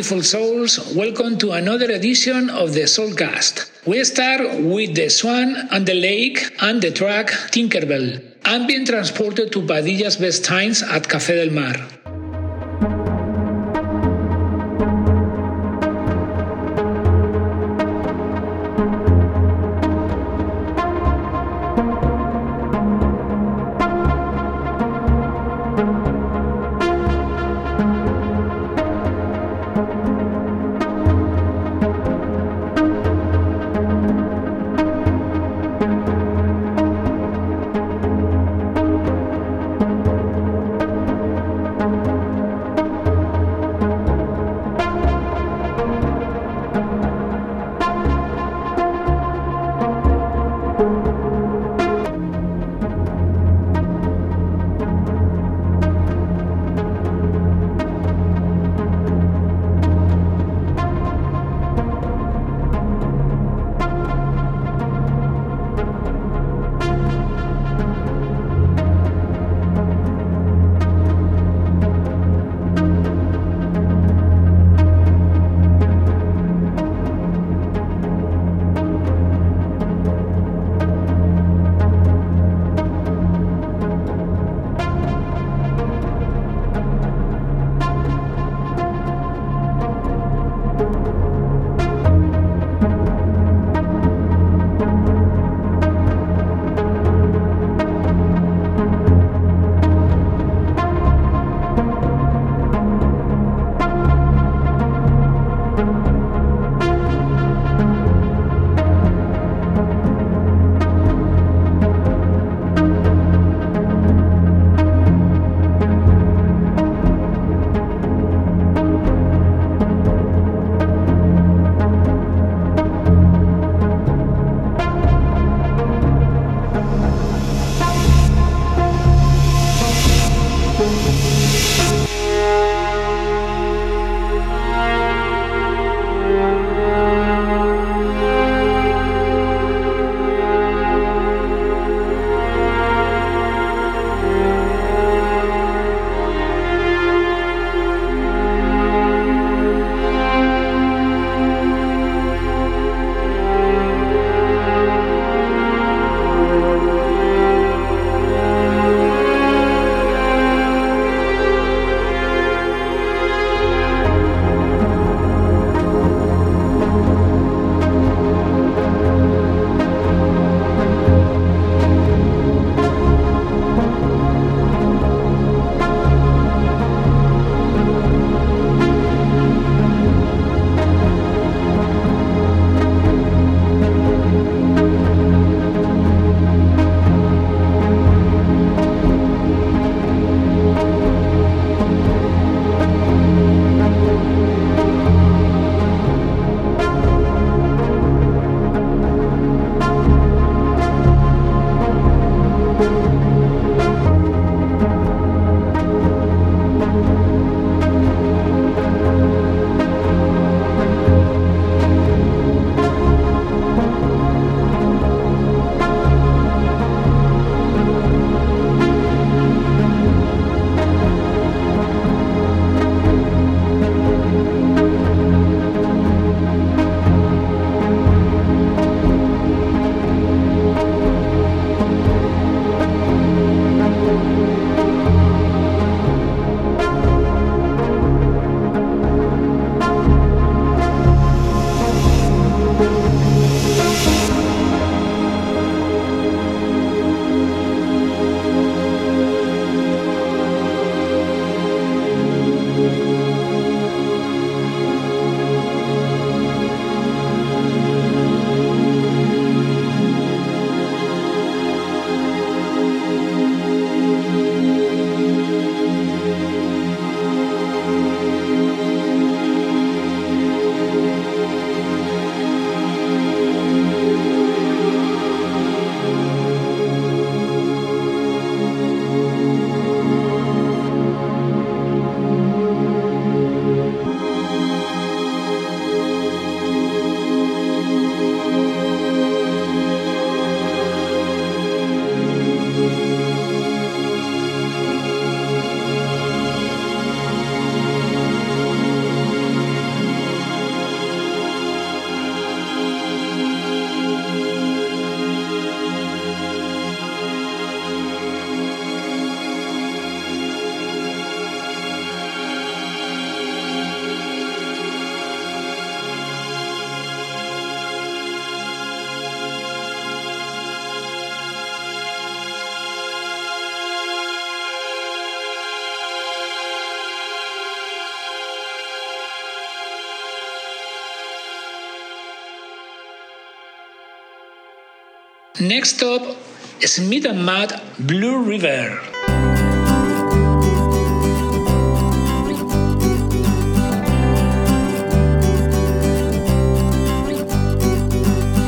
beautiful souls. Welcome to another edition of the Soulcast. We start with The Swan and the Lake and the track Tinkerbell. I'm being transported to Padilla's best times at Café del Mar. Next up, is Smith and Mudd Blue River.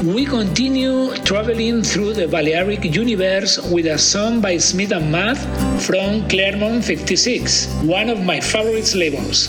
We continue traveling through the Balearic universe with a song by Smith and Mudd from Claremont 56, one of my favorite labels.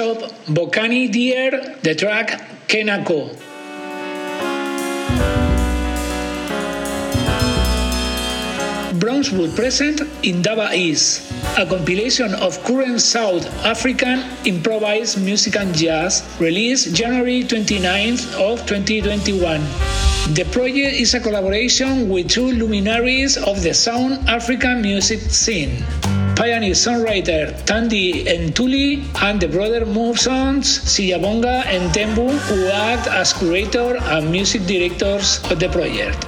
Up, Bokani Dyer, the track Ke Nako. Brownswood present Indaba Is, a compilation of current South African improvised music and jazz released January 29th of 2021. The project is a collaboration with two luminaries of the South African music scene. Pioneer songwriter Thandi Nthuli and the Brother Moves On, Siyabonga Mthembu, who act as curator and music directors of the project.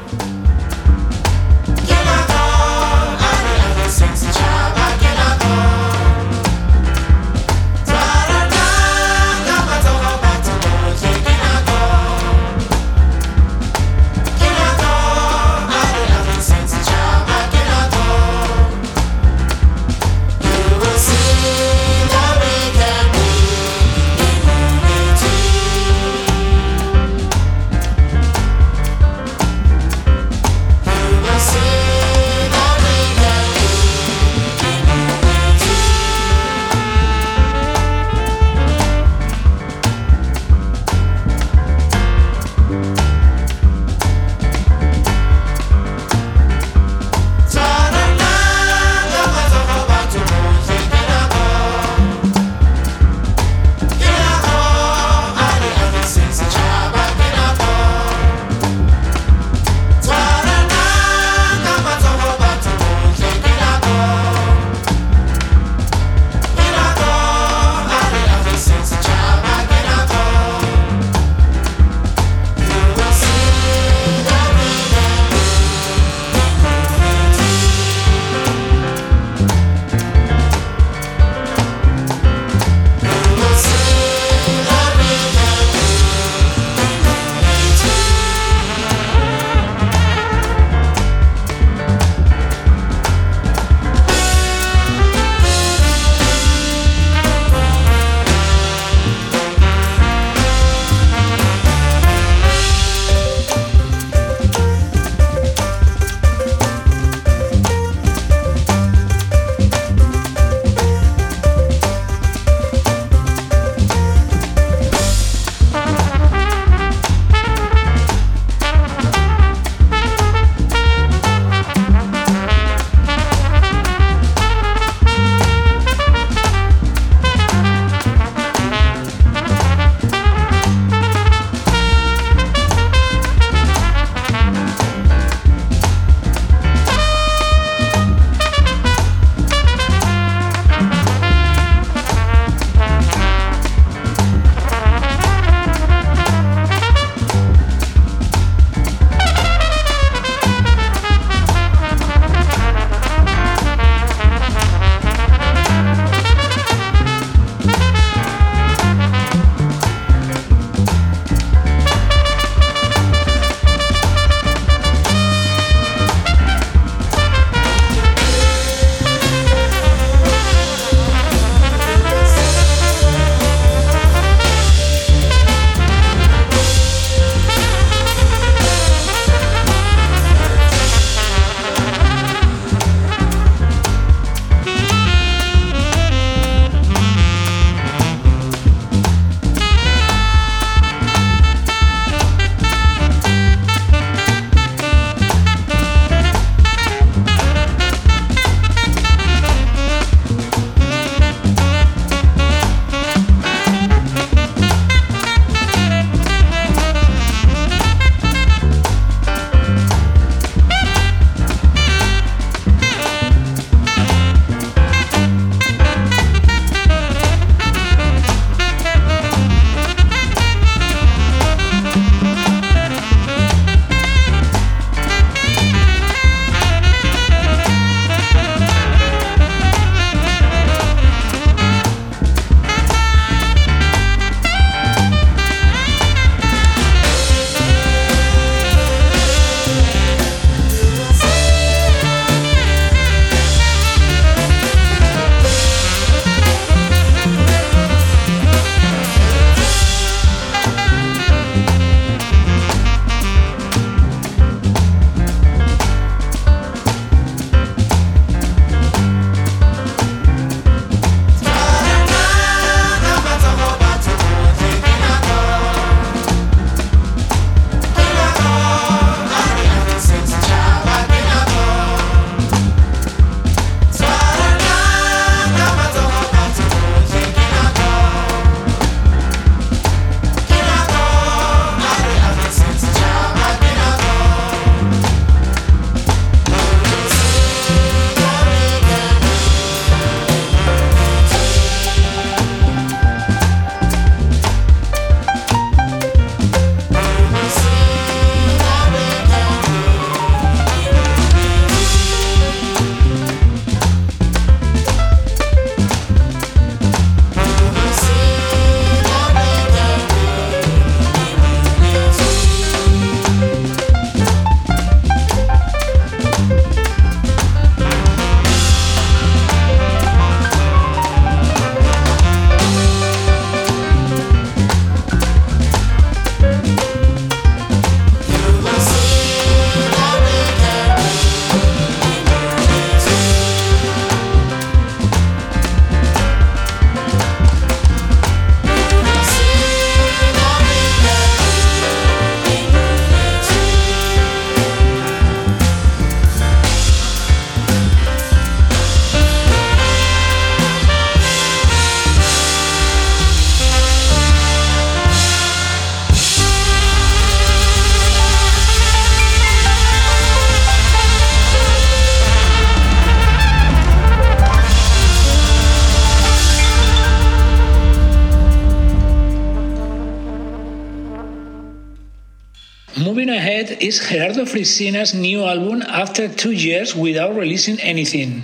Is Gerardo Frisina's new album after two years without releasing anything.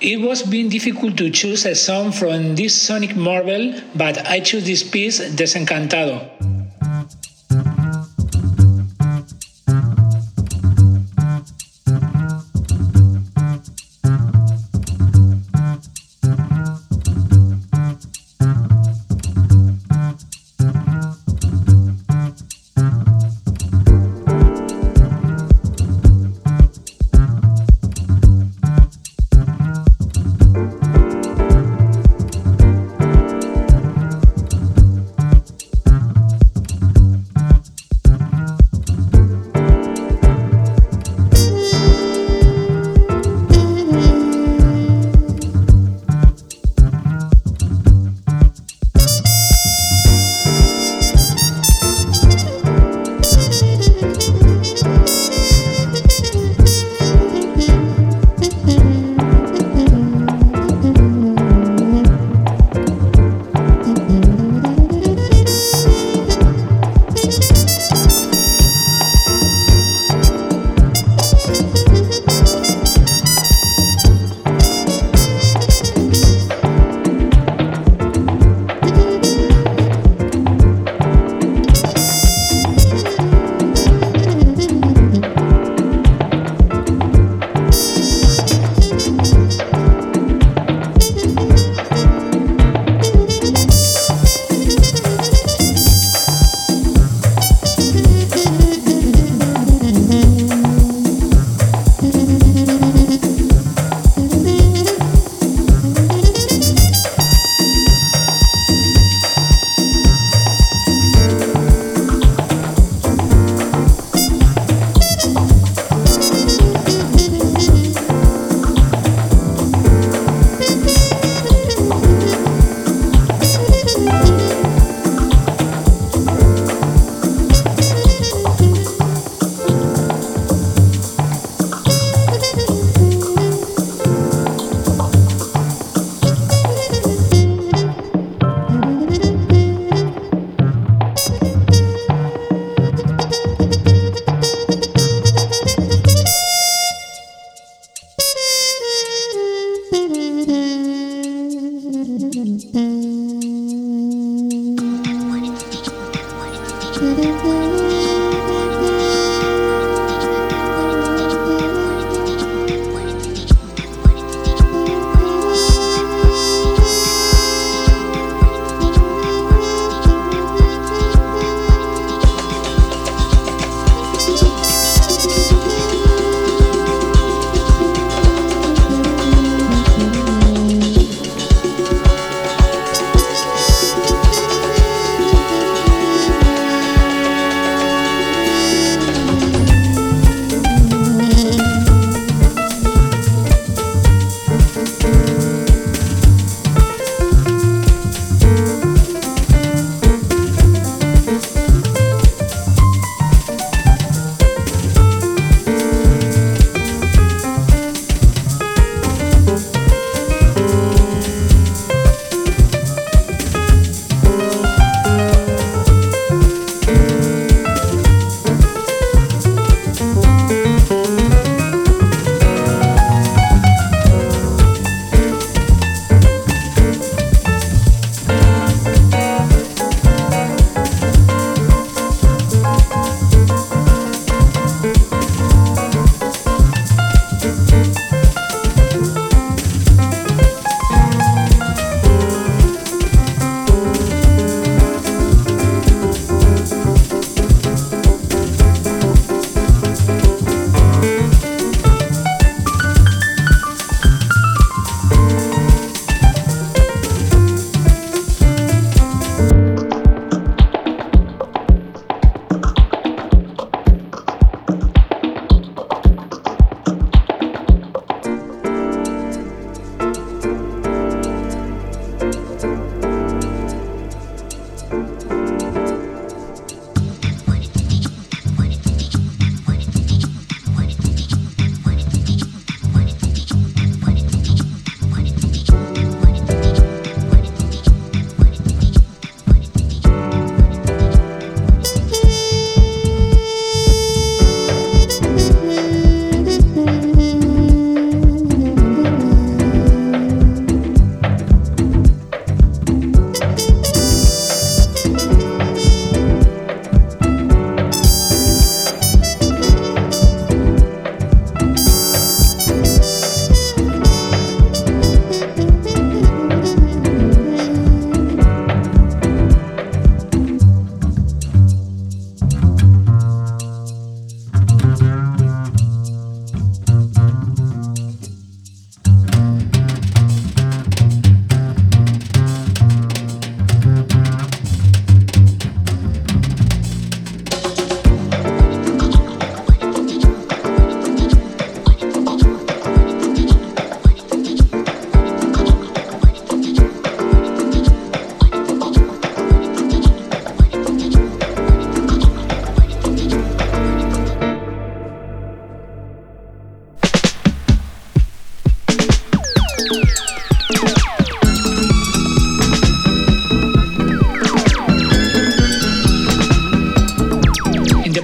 It was being difficult to choose a song from this sonic marvel, but I chose this piece, Desencantado.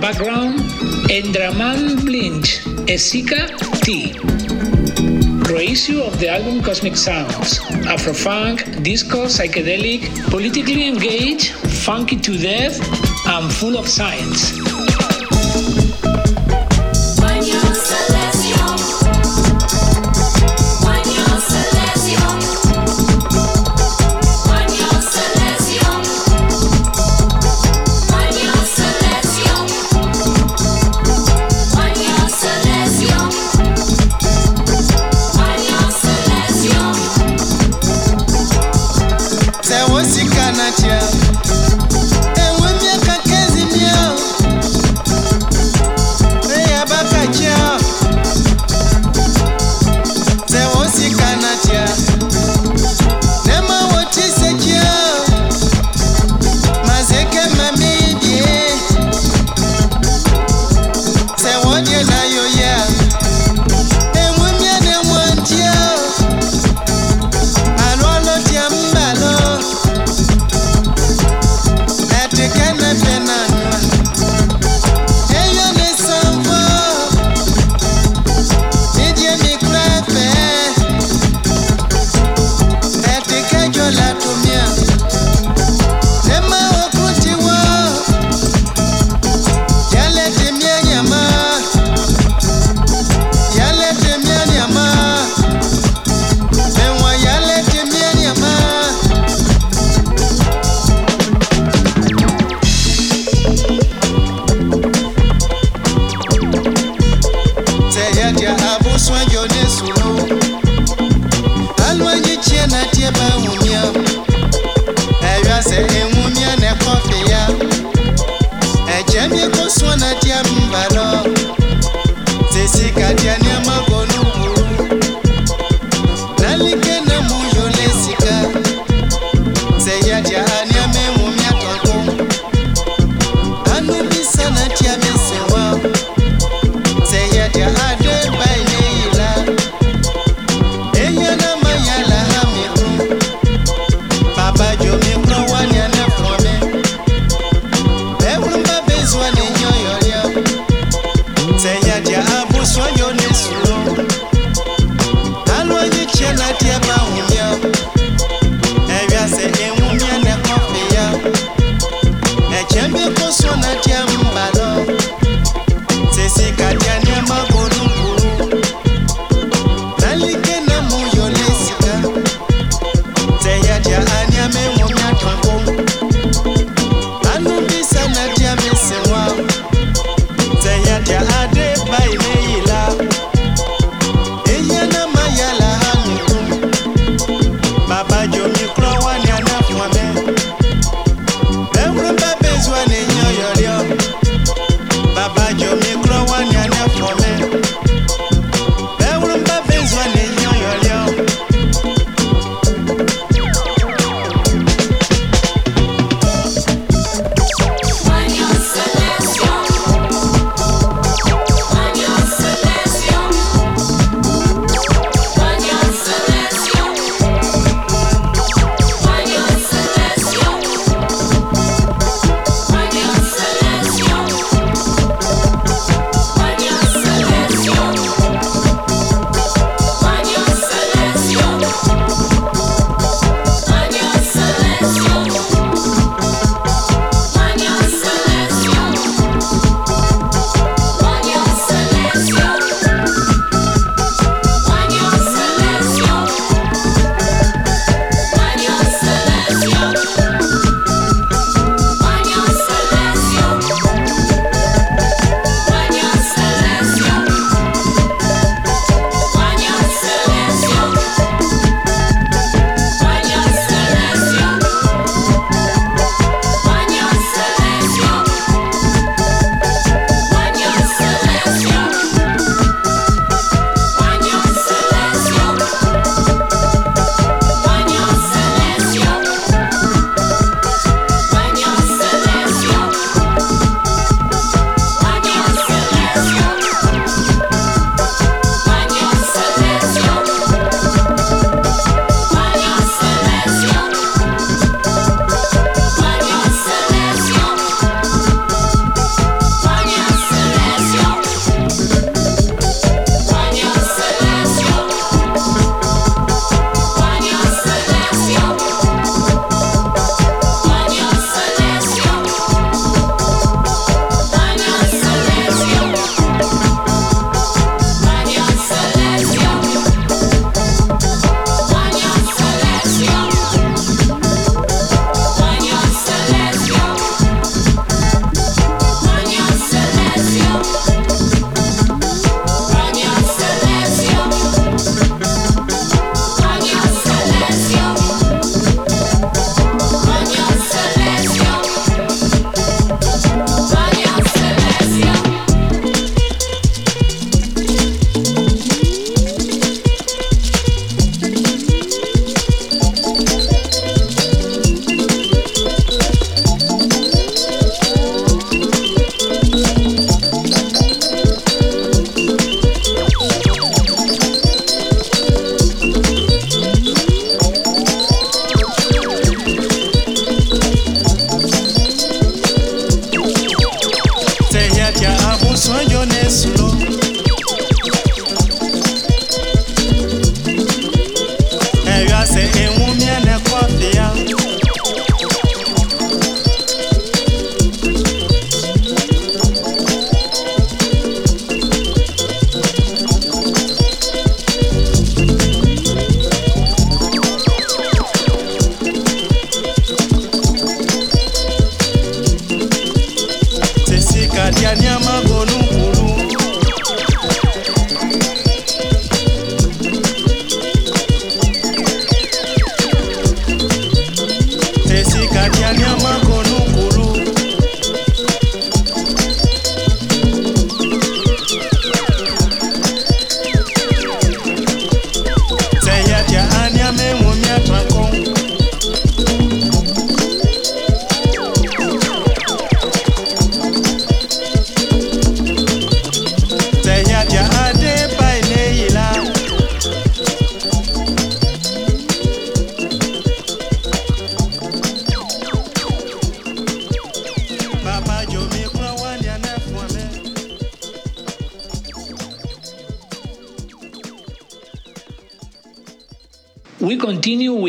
background, N'draman Blintch, Esika T. Reissue of the album Cosmic Sounds, Afrofunk, disco, psychedelic, politically engaged, funky to death, and full of synths.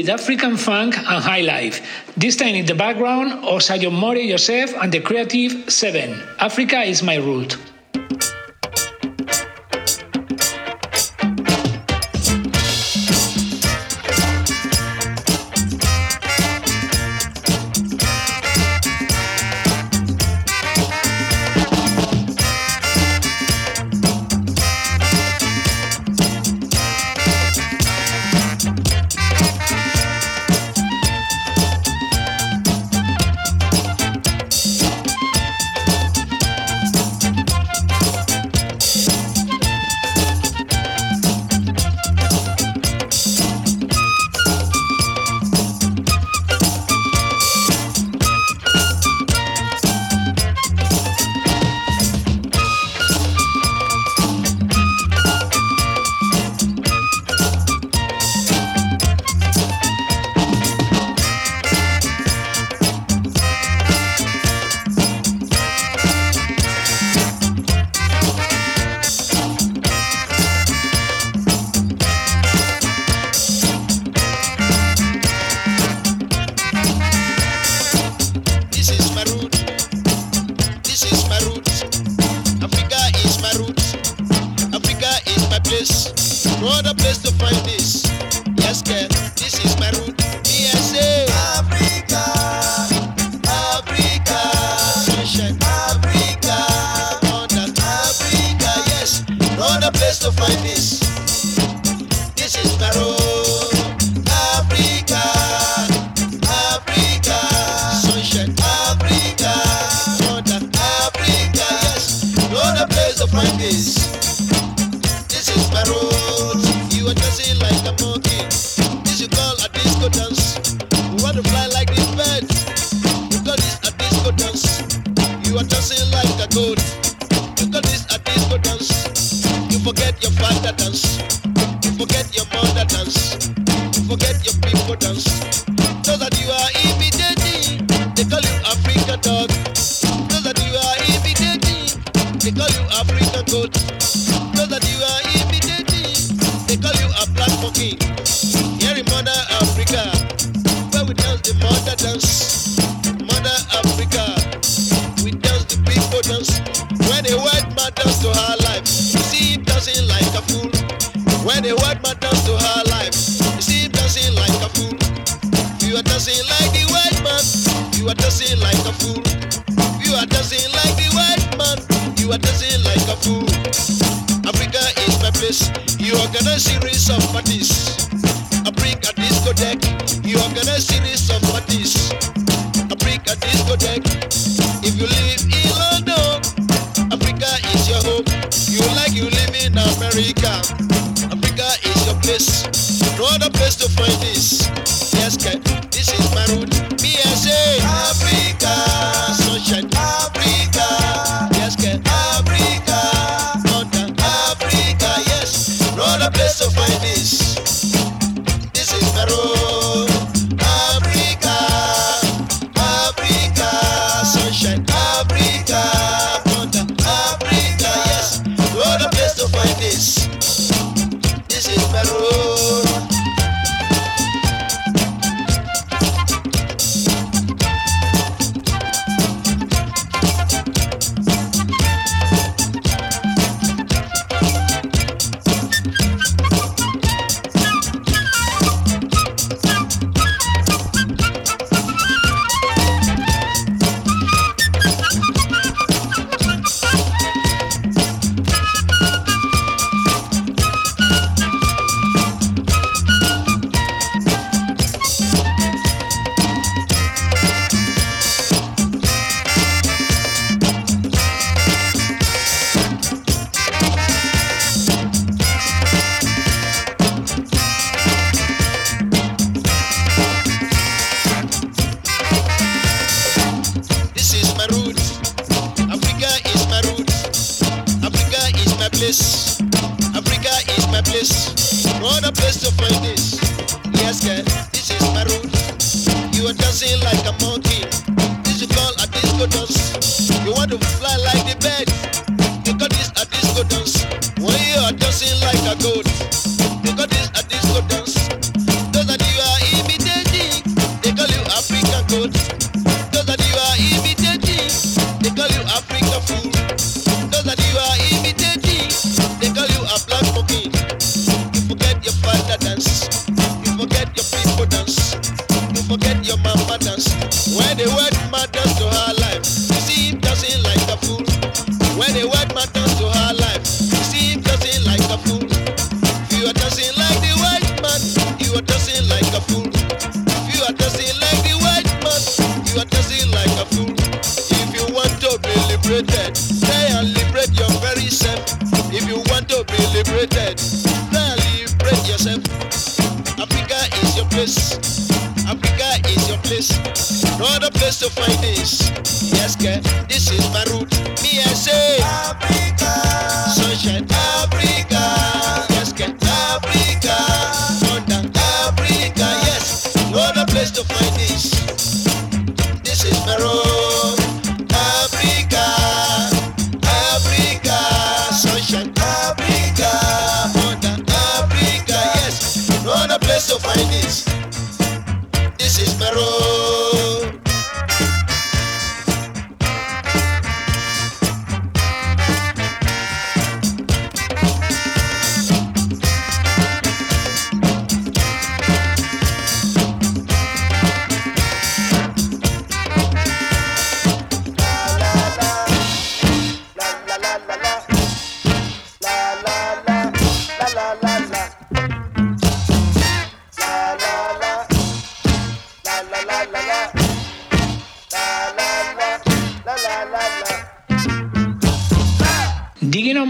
With African funk and high life. This time in the background, Osayomore Joseph and the Creative 7. Africa is my root. Like a goat. Because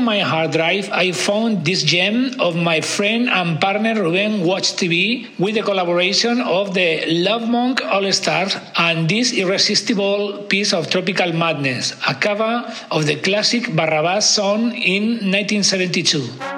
my hard drive, I found this gem of my friend and partner Ruben Watch TV with the collaboration of the Love Monk All Stars and this irresistible piece of tropical madness, a cover of the classic Barrabás song in 1972.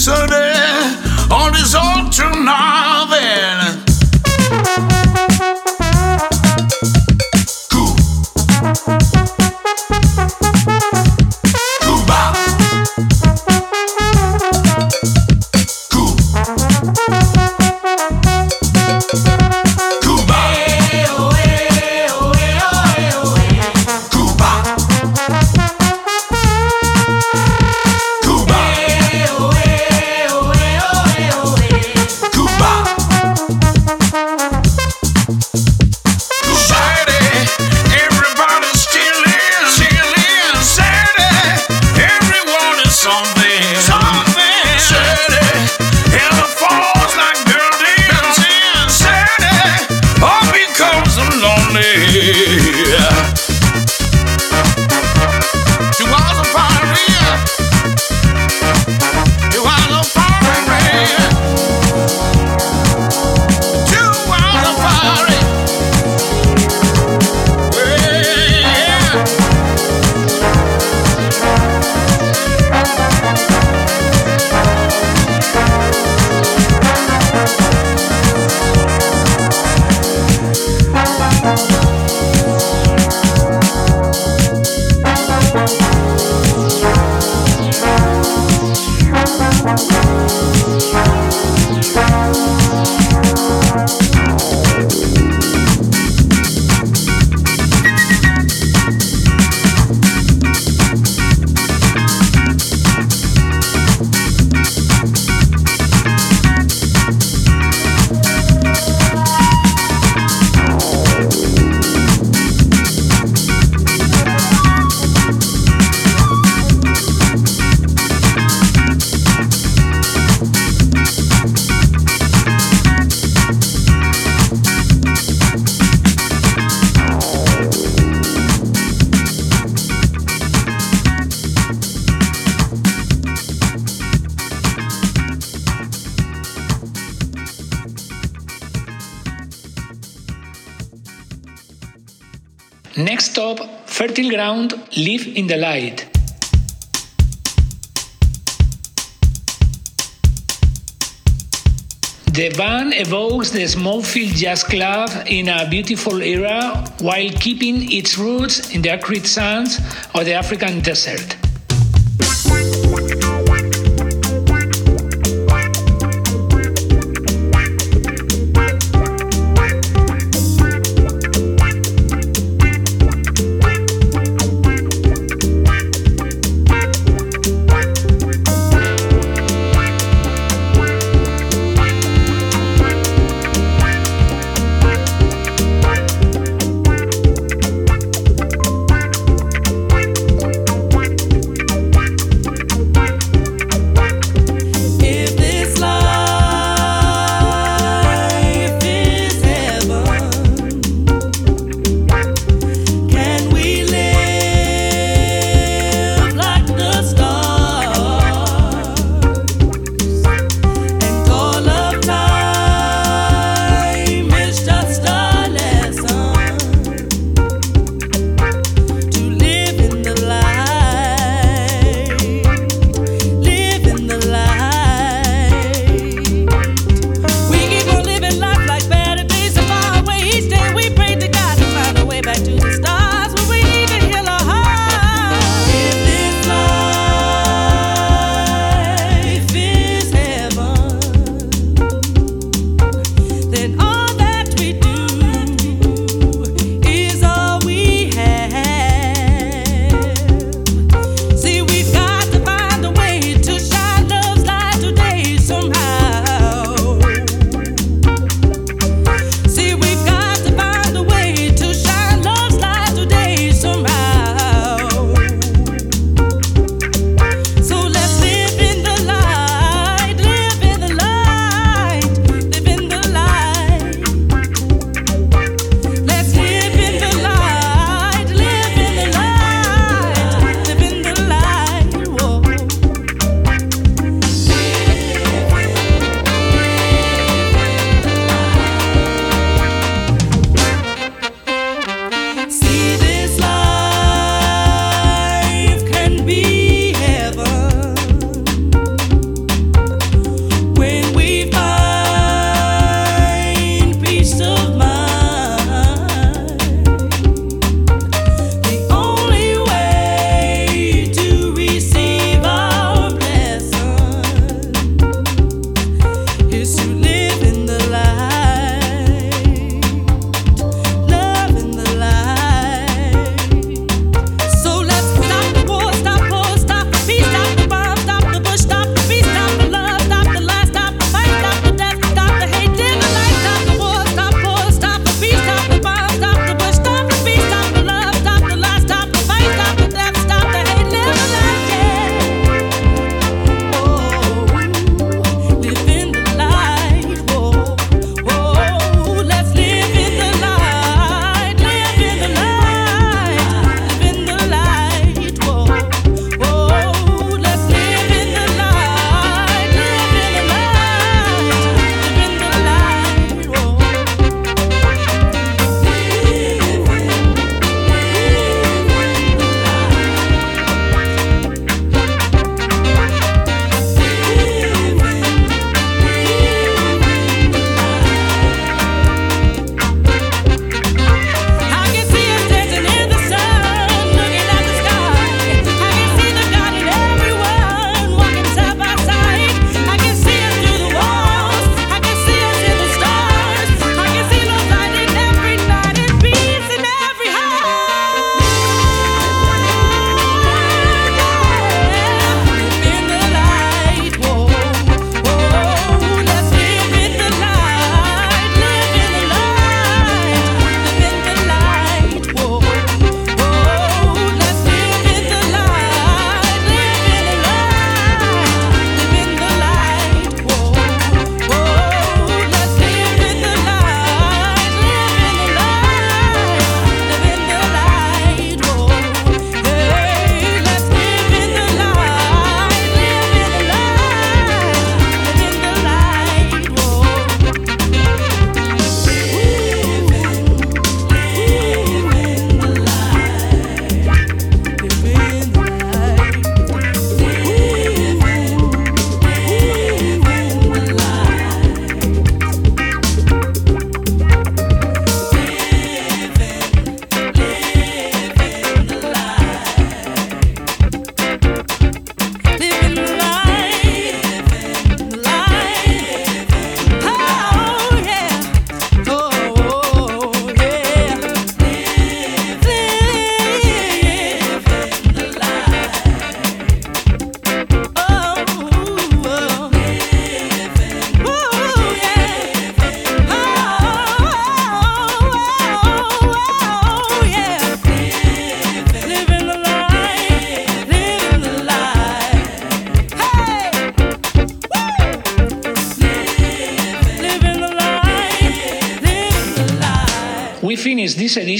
Sunday on this altar night. Fertile Ground, Live in the Light. The band evokes the Smallfield Jazz Club in a beautiful era while keeping its roots in the acrid sands of the African desert.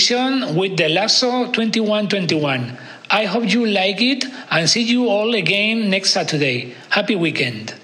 Edition with the Lasso 2121. I hope you like it and see you all again next Saturday. Happy weekend.